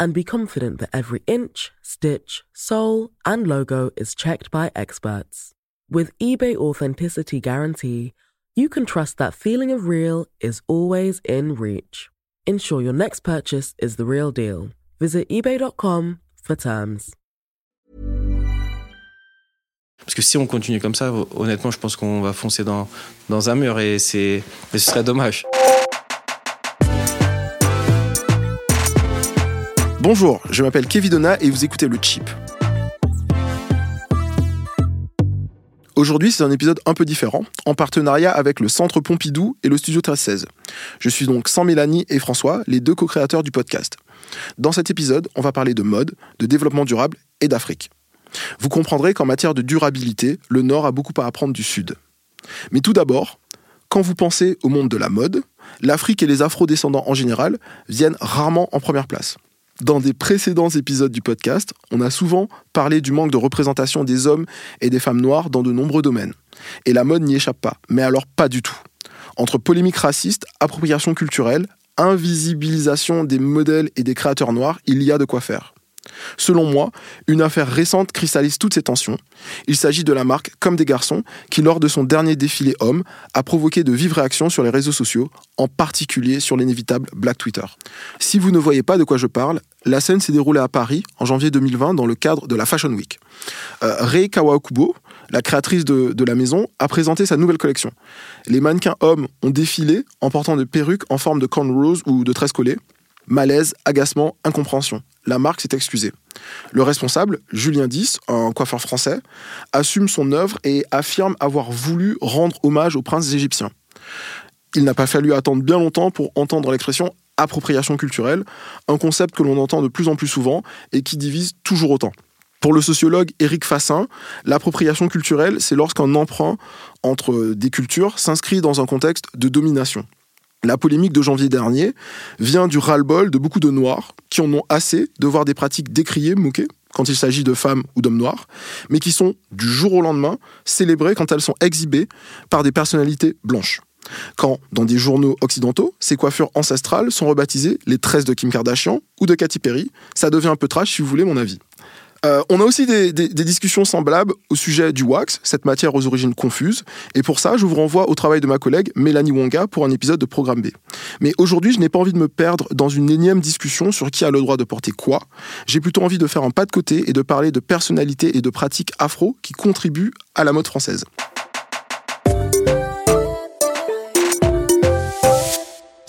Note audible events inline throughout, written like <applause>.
and be confident that every inch, stitch, sole, and logo is checked by experts. With eBay Authenticity Guarantee, you can trust that feeling of real is always in reach. Ensure your next purchase is the real deal. Visit eBay.com for terms. Parce que si on continue comme ça, honnêtement, je pense qu'on va foncer dans, dans un mur et, c'est, et ce serait dommage. Bonjour, je m'appelle Kevin Donna et vous écoutez Le Chip. Aujourd'hui, c'est un épisode un peu différent, en partenariat avec le Centre Pompidou et le Studio 1316. Je suis donc sans Mélanie et François, les deux co-créateurs du podcast. Dans cet épisode, on va parler de mode, de développement durable et d'Afrique. Vous comprendrez qu'en matière de durabilité, le Nord a beaucoup à apprendre du Sud. Mais tout d'abord, quand vous pensez au monde de la mode, l'Afrique et les afro-descendants en général viennent rarement en première place. Dans des précédents épisodes du podcast, on a souvent parlé du manque de représentation des hommes et des femmes noires dans de nombreux domaines. Et la mode n'y échappe pas, mais alors pas du tout. Entre polémiques racistes, appropriation culturelle, invisibilisation des modèles et des créateurs noirs, il y a de quoi faire. Selon moi, une affaire récente cristallise toutes ces tensions. Il s'agit de la marque Comme des garçons, qui lors de son dernier défilé homme, a provoqué de vives réactions sur les réseaux sociaux, en particulier sur l'inévitable Black Twitter. Si vous ne voyez pas de quoi je parle, la scène s'est déroulée à Paris en janvier 2020 dans le cadre de la Fashion Week. Euh, Rei Kawakubo, la créatrice de, de, la maison, a présenté sa nouvelle collection. Les mannequins hommes ont défilé en portant des perruques en forme de cornrows ou de tresses collées. Malaise, agacement, incompréhension. La marque s'est excusée. Le responsable, Julien Dix, un coiffeur français, assume son œuvre et affirme avoir voulu rendre hommage aux princes égyptiens. Il n'a pas fallu attendre bien longtemps pour entendre l'expression appropriation culturelle, un concept que l'on entend de plus en plus souvent et qui divise toujours autant. Pour le sociologue Éric Fassin, l'appropriation culturelle, c'est lorsqu'un emprunt entre des cultures s'inscrit dans un contexte de domination. La polémique de janvier dernier vient du ras-le-bol de beaucoup de Noirs qui en ont assez de voir des pratiques décriées, moquées, quand il s'agit de femmes ou d'hommes noirs, mais qui sont du jour au lendemain célébrées quand elles sont exhibées par des personnalités blanches. Quand, dans des journaux occidentaux, ces coiffures ancestrales sont rebaptisées les tresses de Kim Kardashian ou de Katy Perry, ça devient un peu trash si vous voulez mon avis. Euh, on a aussi des, des, des, discussions semblables au sujet du wax, cette matière aux origines confuses. Et pour ça, je vous renvoie au travail de ma collègue Mélanie Wonga pour un épisode de Programme B. Mais aujourd'hui, je n'ai pas envie de me perdre dans une énième discussion sur qui a le droit de porter quoi. J'ai plutôt envie de faire un pas de côté et de parler de personnalités et de pratiques afro qui contribuent à la mode française.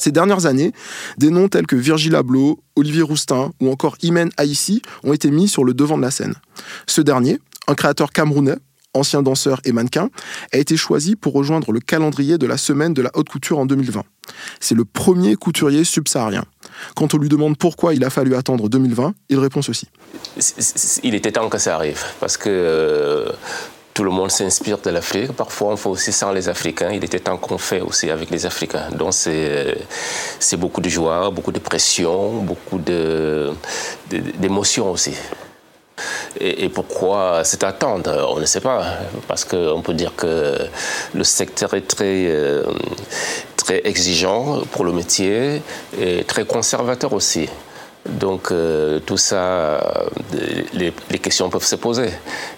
Ces dernières années, des noms tels que Virgil Abloh, Olivier Roustin ou encore Imen Haïssi ont été mis sur le devant de la scène. Ce dernier, un créateur camerounais, ancien danseur et mannequin, a été choisi pour rejoindre le calendrier de la semaine de la haute couture en 2020. C'est le premier couturier subsaharien. Quand on lui demande pourquoi il a fallu attendre 2020, il répond ceci. Il était temps que ça arrive, parce que euh, tout le monde s'inspire de l'Afrique. Parfois, on fait aussi sans les Africains. Il était temps qu'on fait aussi avec les Africains. Donc, c'est beaucoup de joie, beaucoup de pression, beaucoup d'émotions aussi. Et, pourquoi cette attente On ne sait pas. Parce qu'on peut dire que le secteur est euh, très exigeant pour le métier et très conservateur aussi. Donc euh, tout ça, euh, les, les, questions peuvent se poser.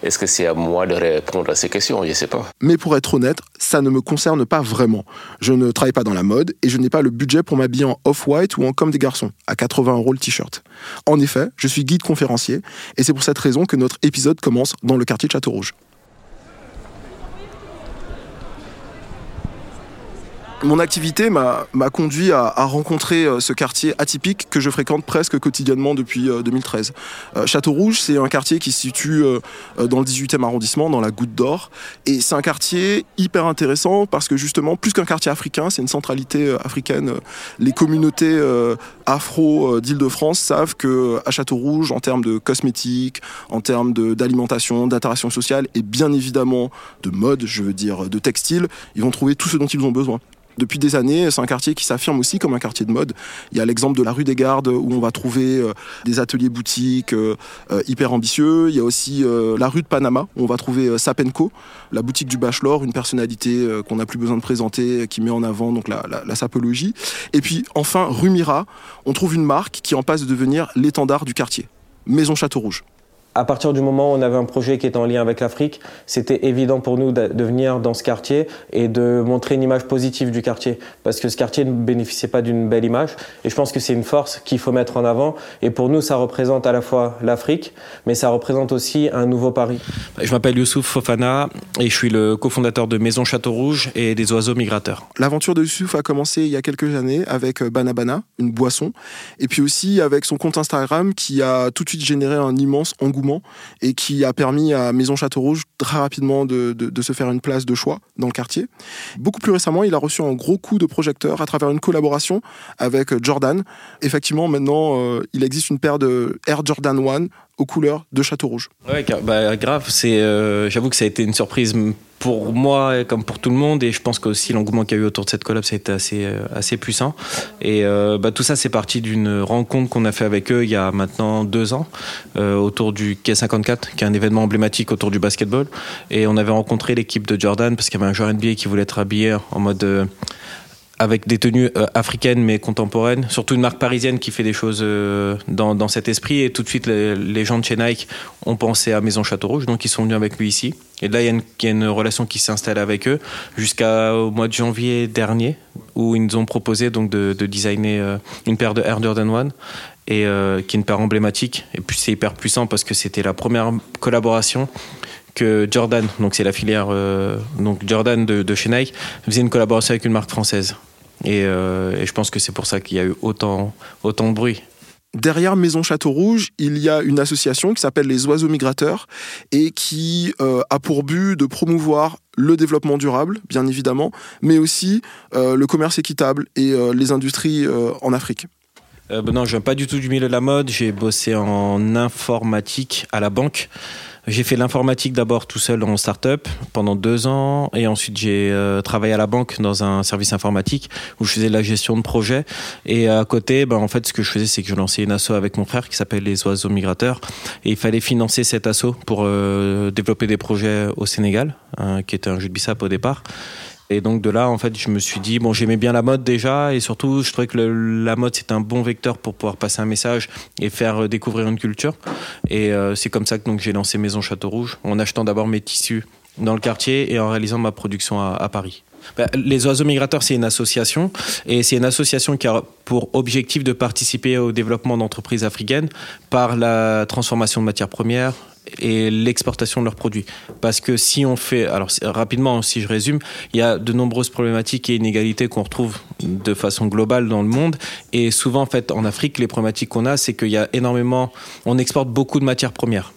Est-ce que c'est à moi de répondre à ces questions? Je ne sais pas. Mais pour être honnête, ça ne me concerne pas vraiment. Je ne travaille pas dans la mode et je n'ai pas le budget pour m'habiller en off-white ou en comme des garçons, à 80 euros le t-shirt. En effet, je suis guide conférencier et c'est pour cette raison que notre épisode commence dans le quartier de Château-Rouge. Mon activité m'a conduit à, rencontrer euh, ce quartier atypique que je fréquente presque quotidiennement depuis 2013. Euh, euh, Château Rouge, c'est un quartier qui se situe dans le 18e arrondissement, dans la Goutte d'Or. Et c'est un quartier hyper intéressant parce que justement, plus qu'un quartier africain, c'est une centralité africaine. Les communautés afro d'Île-de-France savent que à Château Rouge, en termes de cosmétiques, en termes d'alimentation, d'interaction sociale et bien évidemment de mode, je veux dire de textile, ils vont trouver tout ce dont ils ont besoin. Depuis des années, c'est un quartier qui s'affirme aussi comme un quartier de mode. Il y a l'exemple de la rue des Gardes où on va trouver euh, des ateliers boutiques euh, euh, hyper ambitieux. Il y a aussi la rue de Panama où on va trouver Sapenco, la boutique du bachelor, une personnalité qu'on n'a plus besoin de présenter, qui met en avant donc la, la sapologie. Et puis enfin, rue Mira, on trouve une marque qui en passe de devenir l'étendard du quartier, Maison Château Rouge à partir du moment où on avait un projet qui était en lien avec l'Afrique, c'était évident pour nous de, venir dans ce quartier et de montrer une image positive du quartier. Parce que ce quartier ne bénéficiait pas d'une belle image. Et je pense que c'est une force qu'il faut mettre en avant. Et pour nous, ça représente à la fois l'Afrique, mais ça représente aussi un nouveau Paris. Je m'appelle Youssouf Fofana et je suis le cofondateur de Maison Château Rouge et des Oiseaux Migrateurs. L'aventure de Youssouf a commencé il y a quelques années avec euh, Banabana, une boisson. Et puis aussi avec son compte Instagram qui a tout de suite généré un immense engouement et qui a permis à Maison Château Rouge très rapidement de, se faire une place de choix dans le quartier. Beaucoup plus récemment, il a reçu un gros coup de projecteur à travers une collaboration avec Jordan. Effectivement, maintenant, euh, il existe une paire de Air Jordan One aux couleurs de Château Rouge. Bah, grave. Euh, j'avoue que ça a été une surprise pour moi comme pour tout le monde et je pense qu'aussi l'engouement qu'il y a eu autour de cette collab ça a été assez euh, assez puissant. Et euh, bah, tout ça c'est parti d'une rencontre qu'on a fait avec eux il y a maintenant deux ans autour du K54 qui est un événement emblématique autour du basketball. Et on avait rencontré l'équipe de Jordan parce qu'il y avait un joueur NBA qui voulait être habillé en mode avec des tenues euh, africaines mais contemporaines, surtout une marque parisienne qui fait des choses euh, dans, dans, cet esprit. Et tout de suite, les, gens de chez Nike ont pensé à Maison Château Rouge, donc ils sont venus avec lui ici. Et là, il y, a une, relation qui s'installe avec eux jusqu'au mois de janvier dernier, où ils nous ont proposé donc de, de designer euh, une paire de Air Jordan One et qui est une paire emblématique. Et puis c'est hyper puissant parce que c'était la première collaboration que Jordan, donc c'est la filière donc Jordan de, de chez Nike, faisait une collaboration avec une marque française. Euh, et, je pense que c'est pour ça qu'il y a eu autant, autant de bruit. Derrière Maison Château Rouge, il y a une association qui s'appelle les Oiseaux Migrateurs et qui euh, a pour but de promouvoir le développement durable, bien évidemment, mais aussi euh, le commerce équitable et les industries en Afrique. Ben non, je viens pas du tout du milieu de la mode. J'ai bossé en informatique à la banque. J'ai fait l'informatique d'abord tout seul en start-up pendant deux ans et ensuite j'ai euh, travaillé à la banque dans un service informatique où je faisais la gestion de projet et à côté, ben, en fait, ce que je faisais, c'est que je lançais une asso avec mon frère qui s'appelle les Oiseaux Migrateurs et il fallait financer cet asso pour euh, développer des projets au Sénégal, hein, qui était un jeu de bissap au départ. Et donc de là, en fait, je me suis dit, bon, j'aimais bien la mode déjà, et surtout, je trouvais que la mode, c'est un bon vecteur pour pouvoir passer un message et faire euh, découvrir une culture. Et euh, c'est comme ça que j'ai lancé Maison Château Rouge, en achetant d'abord mes tissus dans le quartier et en réalisant ma production à, Paris. Bah, les oiseaux migrateurs, c'est une association et c'est une association qui a pour objectif de participer au développement d'entreprises africaines par la transformation de matières premières, et l'exportation de leurs produits. Parce que si on fait, alors rapidement, si je résume, il y a de nombreuses problématiques et inégalités qu'on retrouve de façon globale dans le monde. Et souvent, en fait, en Afrique, les problématiques qu'on a, c'est qu'il y a énormément, on exporte beaucoup de matières premières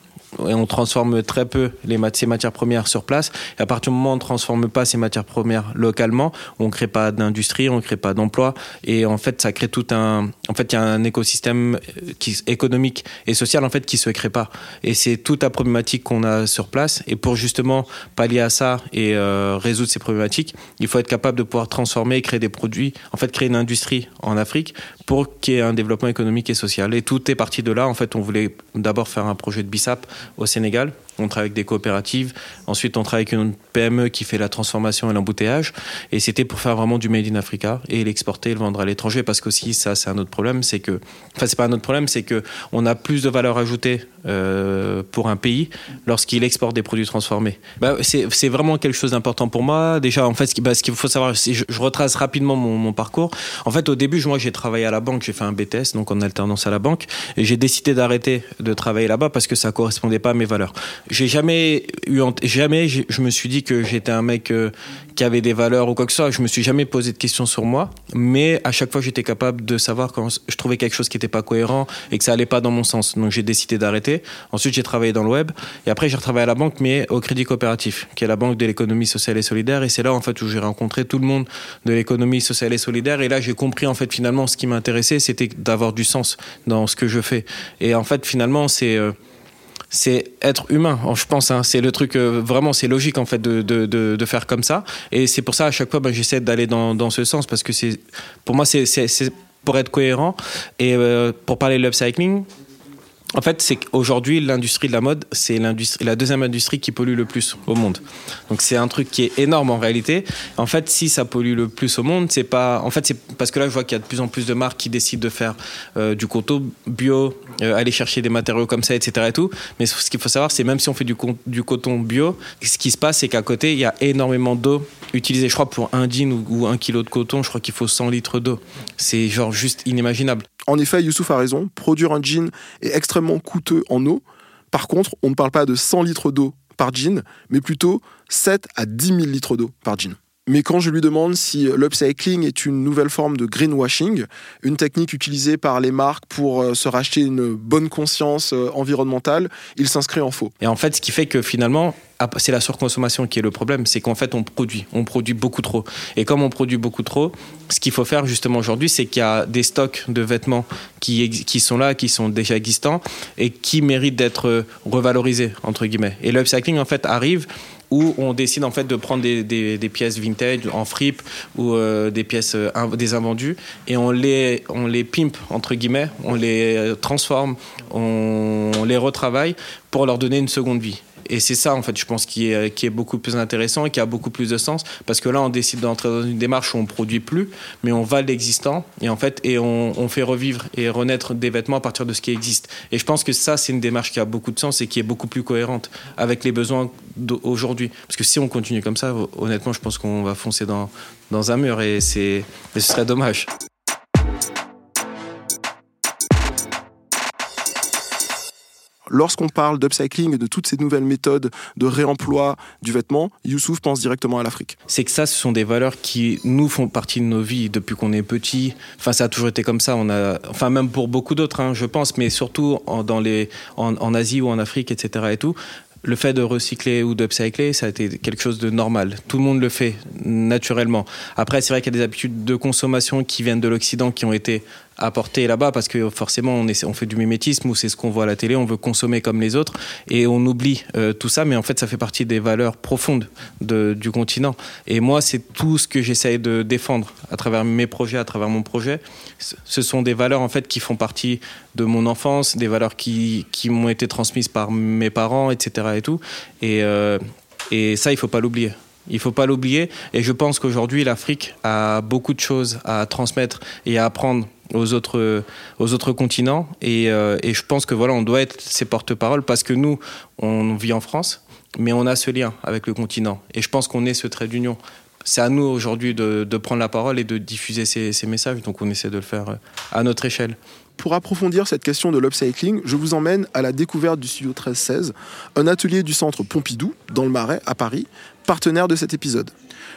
et on transforme très peu ces matières premières sur place. Et à partir du moment où on ne transforme pas ces matières premières localement, on ne crée pas d'industrie, on ne crée pas d'emploi. Et en fait, ça crée tout un. En fait, il y a un écosystème euh, économique et social en fait qui se crée pas. Et c'est toute la problématique qu'on a sur place. Et pour justement pallier à ça et euh, résoudre ces problématiques, il faut être capable de pouvoir transformer et créer des produits. En fait, créer une industrie en Afrique pour qu'il y ait un développement économique et social. Et tout est parti de là. En fait, on voulait d'abord faire un projet de BISAP au Sénégal. On travaille avec des coopératives. Ensuite, on travaille avec une PME qui fait la transformation et l'embouteillage. Et c'était pour faire vraiment du Made in Africa et l'exporter et le vendre à l'étranger. Parce qu'aussi, ça, c'est un autre problème. C'est que, enfin, c'est pas un autre problème, c'est que on a plus de valeur ajoutée euh, pour un pays lorsqu'il exporte des produits transformés. Bah, c'est vraiment quelque chose d'important pour moi. Déjà, en fait, ce qu'il bah, faut savoir, je, retrace rapidement mon, mon, parcours. En fait, au début, moi, j'ai travaillé à la banque. J'ai fait un BTS, donc en alternance à la banque. Et j'ai décidé d'arrêter de travailler là-bas parce que ça correspondait pas à mes valeurs. J'ai jamais eu, jamais je me suis dit que j'étais un mec euh, qui avait des valeurs ou quoi que ce soit. Je me suis jamais posé de questions sur moi, mais à chaque fois j'étais capable de savoir quand je trouvais quelque chose qui n'était pas cohérent et que ça allait pas dans mon sens. Donc j'ai décidé d'arrêter. Ensuite j'ai travaillé dans le web et après j'ai retravaillé à la banque, mais au Crédit Coopératif, qui est la banque de l'économie sociale et solidaire. Et c'est là en fait où j'ai rencontré tout le monde de l'économie sociale et solidaire. Et là j'ai compris en fait finalement ce qui m'intéressait, c'était d'avoir du sens dans ce que je fais. Et en fait finalement c'est euh, c'est être humain, je pense. Hein. c'est le truc euh, vraiment, c'est logique en fait de, de, de, faire comme ça. Et c'est pour ça à chaque fois, ben, j'essaie d'aller dans, dans, ce sens parce que c'est, pour moi, c'est pour être cohérent et euh, pour parler de l'upcycling. En fait, c'est qu'aujourd'hui, l'industrie de la mode, c'est la deuxième industrie qui pollue le plus au monde. Donc, c'est un truc qui est énorme en réalité. En fait, si ça pollue le plus au monde, c'est pas. En fait, c'est parce que là, je vois qu'il y a de plus en plus de marques qui décident de faire euh, du coton bio, euh, aller chercher des matériaux comme ça, etc. Et tout. Mais ce qu'il faut savoir, c'est même si on fait du, coton bio, ce qui se passe, c'est qu'à côté, il y a énormément d'eau utilisée. Je crois pour un jean ou, ou un kilo de coton, je crois qu'il faut 100 litres d'eau. C'est genre juste inimaginable. En effet, Youssouf a raison, produire un jean est extrêmement coûteux en eau. Par contre, on ne parle pas de 100 litres d'eau par jean, mais plutôt 7 à 10 000 litres d'eau par jean. Mais quand je lui demande si l'upcycling est une nouvelle forme de greenwashing, une technique utilisée par les marques pour euh, se racheter une bonne conscience euh, environnementale, il s'inscrit en faux. Et en fait, ce qui fait que finalement, c'est la surconsommation qui est le problème, c'est qu'en fait on produit, on produit beaucoup trop. Et comme on produit beaucoup trop, ce qu'il faut faire justement aujourd'hui, c'est qu'il y a des stocks de vêtements qui, sont là, qui sont déjà existants et qui méritent d'être revalorisés entre guillemets. Et l'upcycling en fait arrive où on décide en fait de prendre des, pièces vintage en fripe ou euh, des pièces euh, des et on les on les pimpe entre guillemets, on les euh, transforme, on les retravaille pour leur donner une seconde vie. Et c'est ça, en fait, je pense, qui est, qui est beaucoup plus intéressant et qui a beaucoup plus de sens. Parce que là, on décide d'entrer dans une démarche où on produit plus, mais on va l'existant et en fait, et on, fait revivre et renaître des vêtements à partir de ce qui existe. Et je pense que ça, c'est une démarche qui a beaucoup de sens et qui est beaucoup plus cohérente avec les besoins d'aujourd'hui. Parce que si on continue comme ça, honnêtement, je pense qu'on va foncer dans, dans un mur et, et ce serait dommage. Lorsqu'on parle d'upcycling et de toutes ces nouvelles méthodes de réemploi du vêtement, Youssouf pense directement à l'Afrique. C'est que ça, ce sont des valeurs qui nous font partie de nos vies depuis qu'on est petit. Enfin, ça a toujours été comme ça. On a, enfin, même pour beaucoup d'autres, hein, je pense, mais surtout en, dans les, en, Asie ou en Afrique, etc. Et tout, le fait de recycler ou d'upcycler, ça a été quelque chose de normal. Tout le monde le fait naturellement. Après, c'est vrai qu'il y a des habitudes de consommation qui viennent de l'Occident qui ont été apporter là-bas parce que forcément on, fait du mimétisme ou c'est ce qu'on voit à la télé, on veut consommer comme les autres et on oublie euh, tout ça, mais en fait ça fait partie des valeurs profondes de, du continent. Et moi c'est tout ce que j'essaye de défendre à travers mes projets, à travers mon projet. Ce sont des valeurs en fait qui font partie de mon enfance, des valeurs qui, m'ont été transmises par mes parents, etc. Et tout. Et, euh, et ça il faut pas l'oublier. Il faut pas l'oublier. Et je pense qu'aujourd'hui, l'Afrique a beaucoup de choses à transmettre et à apprendre aux autres, aux autres continents. Et, euh, et je pense que voilà, on doit être ces porte-parole parce que nous, on vit en France, mais on a ce lien avec le continent. Et je pense qu'on est ce trait d'union. C'est à nous aujourd'hui de, prendre la parole et de diffuser ces, ces messages. Donc on essaie de le faire euh, à notre échelle. Pour approfondir cette question de l'upcycling, je vous emmène à la découverte du studio 1316, un atelier du centre Pompidou, dans le Marais, à Paris, partenaire de cet épisode.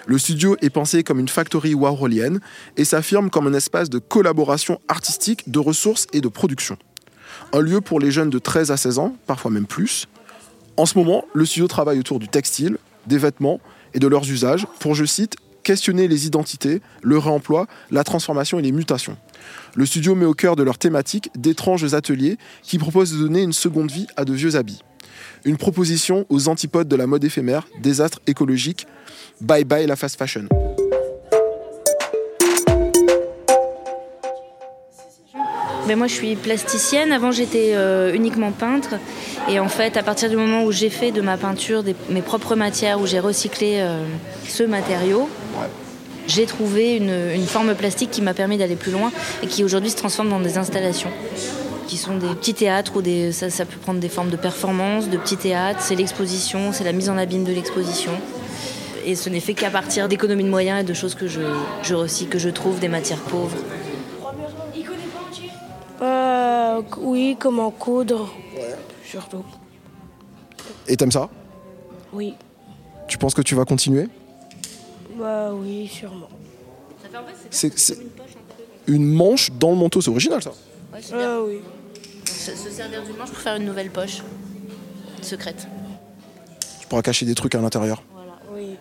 Le studio est pensé comme une factory warholienne et s'affirme comme un espace de collaboration artistique, de ressources et de production. Un lieu pour les jeunes de 13 à 16 ans, parfois même plus. En ce moment, le studio travaille autour du textile, des vêtements et de leurs usages pour, je cite, questionner les identités, le réemploi, la transformation et les mutations. Le studio met au cœur de leur thématique d'étranges ateliers qui proposent de donner une seconde vie à de vieux habits. Une proposition aux antipodes de la mode éphémère, désastre écologique, bye bye la fast fashion. Ben moi, je suis plasticienne. Avant, j'étais euh, uniquement peintre. Et en fait, à partir du moment où j'ai fait de ma peinture mes propres matières, où j'ai recyclé euh, ce matériau, j'ai trouvé une, forme plastique qui m'a permis d'aller plus loin et qui aujourd'hui se transforme dans des installations qui sont des petits théâtres ou des, ça, ça peut prendre des formes de performance, de petits théâtres. C'est l'exposition, c'est la mise en abîme de l'exposition. Et ce n'est fait qu'à partir d'économies de moyens et de choses que je, je recycle, que je trouve, des matières pauvres. Euh, oui, comment coudre, surtout. Et t'aimes ça? Oui. Tu penses que tu vas continuer? Bah oui, sûrement. Ça fait en fait, C'est une manche dans le manteau, c'est original ça. Ouais, c'est bien. Ah oui. Se, se servir d'une manche pour faire une nouvelle poche secrète. Tu pourras cacher des trucs à l'intérieur. Voilà. Oui.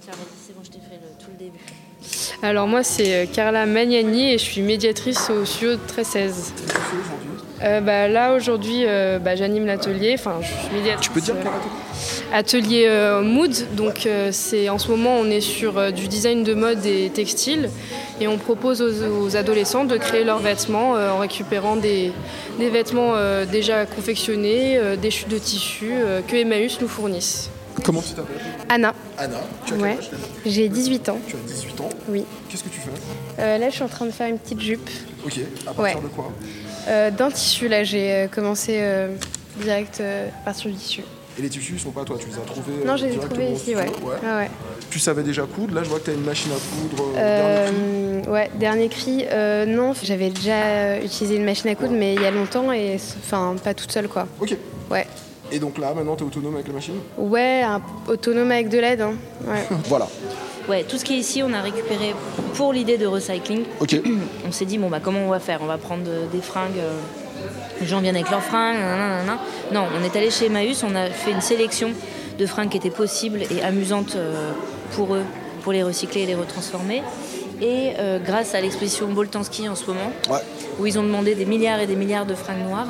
Tiens, vas-y, c'est bon, je t'ai fait le- tout le début. Alors moi c'est euh, Carla Magnani et je suis médiatrice au studio 1316. Euh, bah, là aujourd'hui euh, bah, j'anime l'atelier, enfin je suis médiatrice. Tu peux dire euh, Atelier Mood, donc c'est en ce moment on est sur du design de mode et textile et on propose aux, aux adolescents de créer leurs vêtements en récupérant des, des vêtements déjà confectionnés, des chutes de tissu euh, que Emmaüs nous fournissent. Comment tu t'appelles Anna, Anna. Tu as Ouais. j'ai 18 ans. Tu as 18 ans. Oui. Qu'est-ce que tu fais Euh, là je suis en train de faire une petite jupe. Ok. À partir Ouais. de quoi Euh, D'un tissu, là, j'ai euh, commencé euh, direct à partir du tissu. Et les tissus, ils sont pas toi, tu les as trouvés Non, j'ai directement trouvé au ici, ouais. Ah ouais. Tu savais déjà coudre, là je vois que tu as une machine à coudre. euh, dernier cri. Ouais, dernier cri, euh, non, j'avais déjà utilisé une machine à coudre, mais il y a longtemps, et enfin, pas toute seule, quoi. Ok. Ouais. Et donc là, maintenant, tu es autonome avec la machine Ouais, un- autonome avec de l'aide, hein. Ouais. <laughs> Voilà. Ouais, tout ce qui est ici, on a récupéré pour l'idée de recycling. Ok. <clears throat> On s'est dit, bon, bah, comment on va faire? On va prendre euh, des fringues. euh, les gens viennent avec leurs fringues. nanana. Non, on est allé chez Emmaüs, on a fait une sélection de fringues qui étaient possibles et amusantes euh, pour eux, pour les recycler et les retransformer. Et euh, grâce à l'exposition Boltanski en ce moment, Ouais. où ils ont demandé des milliards et des milliards de fringues noires,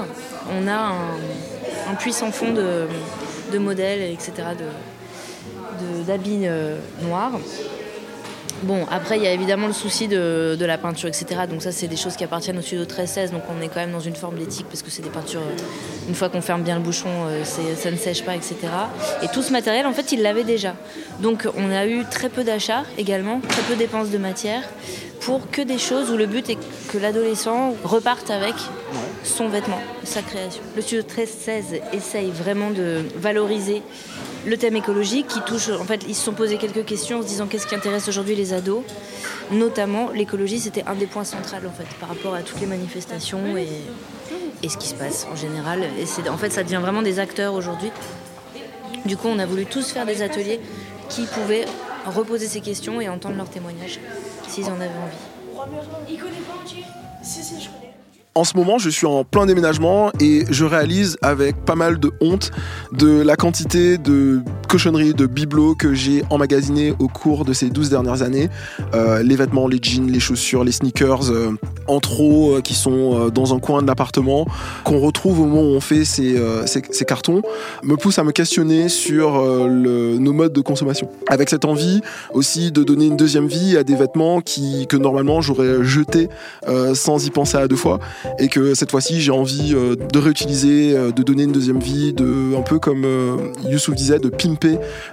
on a un, un puissant fond de, de modèles, etc., de- de- d'habits euh, noirs. Bon, après, il y a évidemment le souci de, la peinture, etc. Donc ça, c'est des choses qui appartiennent au studio 13-16, donc on est quand même dans une forme d'éthique, parce que c'est des peintures, euh, une fois qu'on ferme bien le bouchon, euh, ça ne sèche pas, etc. Et tout ce matériel, en fait, ils l'avaient déjà. Donc on a eu très peu d'achats également, très peu de dépenses de matière, pour que des choses où le but est que l'adolescent reparte avec son vêtement, sa création. Le studio 13-16 essaye vraiment de valoriser le thème écologique qui touche, en fait, ils se sont posé quelques questions en se disant qu'est-ce qui intéresse aujourd'hui les ados. Notamment, l'écologie, c'était un des points centraux, en fait, par rapport à toutes les manifestations et, ce qui se passe en général. Et c'est, en fait, ça devient vraiment des acteurs aujourd'hui. Du coup, on a voulu tous faire des ateliers qui pouvaient reposer ces questions et entendre leurs témoignages, s'ils en avaient envie. Il connaît pas Si, si, je connais. En ce moment, je suis en plein déménagement et je réalise avec pas mal de honte de la quantité de cochonneries, de bibelots que j'ai emmagasinées au cours de ces 12 dernières années. Euh, les vêtements, les jeans, les chaussures, les sneakers euh, en trop euh, qui sont dans un coin de l'appartement, qu'on retrouve au moment où on fait ces, cartons, me pousse à me questionner sur nos modes de consommation. Avec cette envie aussi de donner une deuxième vie à des vêtements qui, que normalement j'aurais jetés sans y penser à deux fois et que cette fois-ci j'ai envie de réutiliser, de donner une deuxième vie, de un peu comme Youssouf disait, de pimper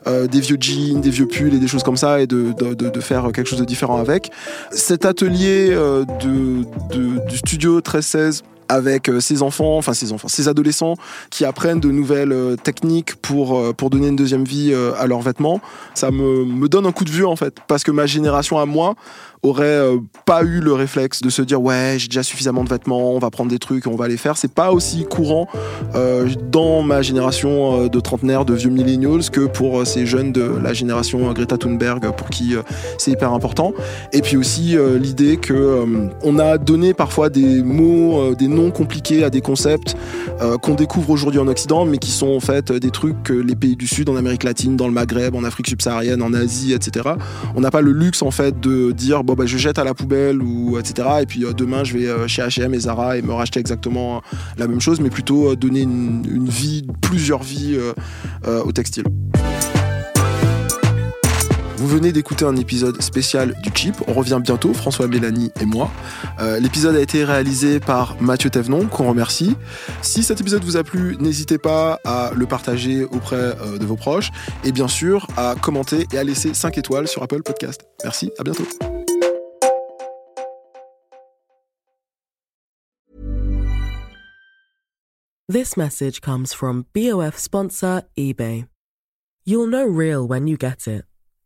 euh, des vieux jeans, des vieux pulls et des choses comme ça et de, faire quelque chose de différent avec. Cet atelier euh, du studio 1316 avec euh, ses enfants, enfin ses enfants, ses adolescents qui apprennent de nouvelles euh, techniques pour, euh, pour donner une deuxième vie à leurs vêtements, ça me, me donne un coup de vue en fait. Parce que ma génération à moi aurait pas eu le réflexe de se dire ouais j'ai déjà suffisamment de vêtements, on va prendre des trucs, on va les faire. C'est pas aussi courant euh, dans ma génération de trentenaires, de vieux millennials que pour ces jeunes de la génération Greta Thunberg pour qui euh, c'est hyper important. Et puis aussi euh, l'idée que on a donné parfois des mots, des noms compliqués à des concepts euh, qu'on découvre aujourd'hui en Occident, mais qui sont en fait des trucs que les pays du Sud, en Amérique latine, dans le Maghreb, en Afrique subsaharienne, en Asie, etc. On n'a pas le luxe en fait de dire bon bah je jette à la poubelle ou etc. Et puis euh, demain je vais euh, chez H&M et Zara et me racheter exactement la même chose, mais plutôt donner une, vie, plusieurs vies au textile. Vous venez d'écouter un épisode spécial du Chip. On revient bientôt, François Mélanie et moi. Euh, L'épisode a été réalisé par Mathieu Thévenon, qu'on remercie. Si cet épisode vous a plu, n'hésitez pas à le partager auprès euh, de vos proches et bien sûr à commenter et à laisser 5 étoiles sur Apple Podcast. Merci, à bientôt. This message comes from BOF sponsor eBay. You'll know real when you get it.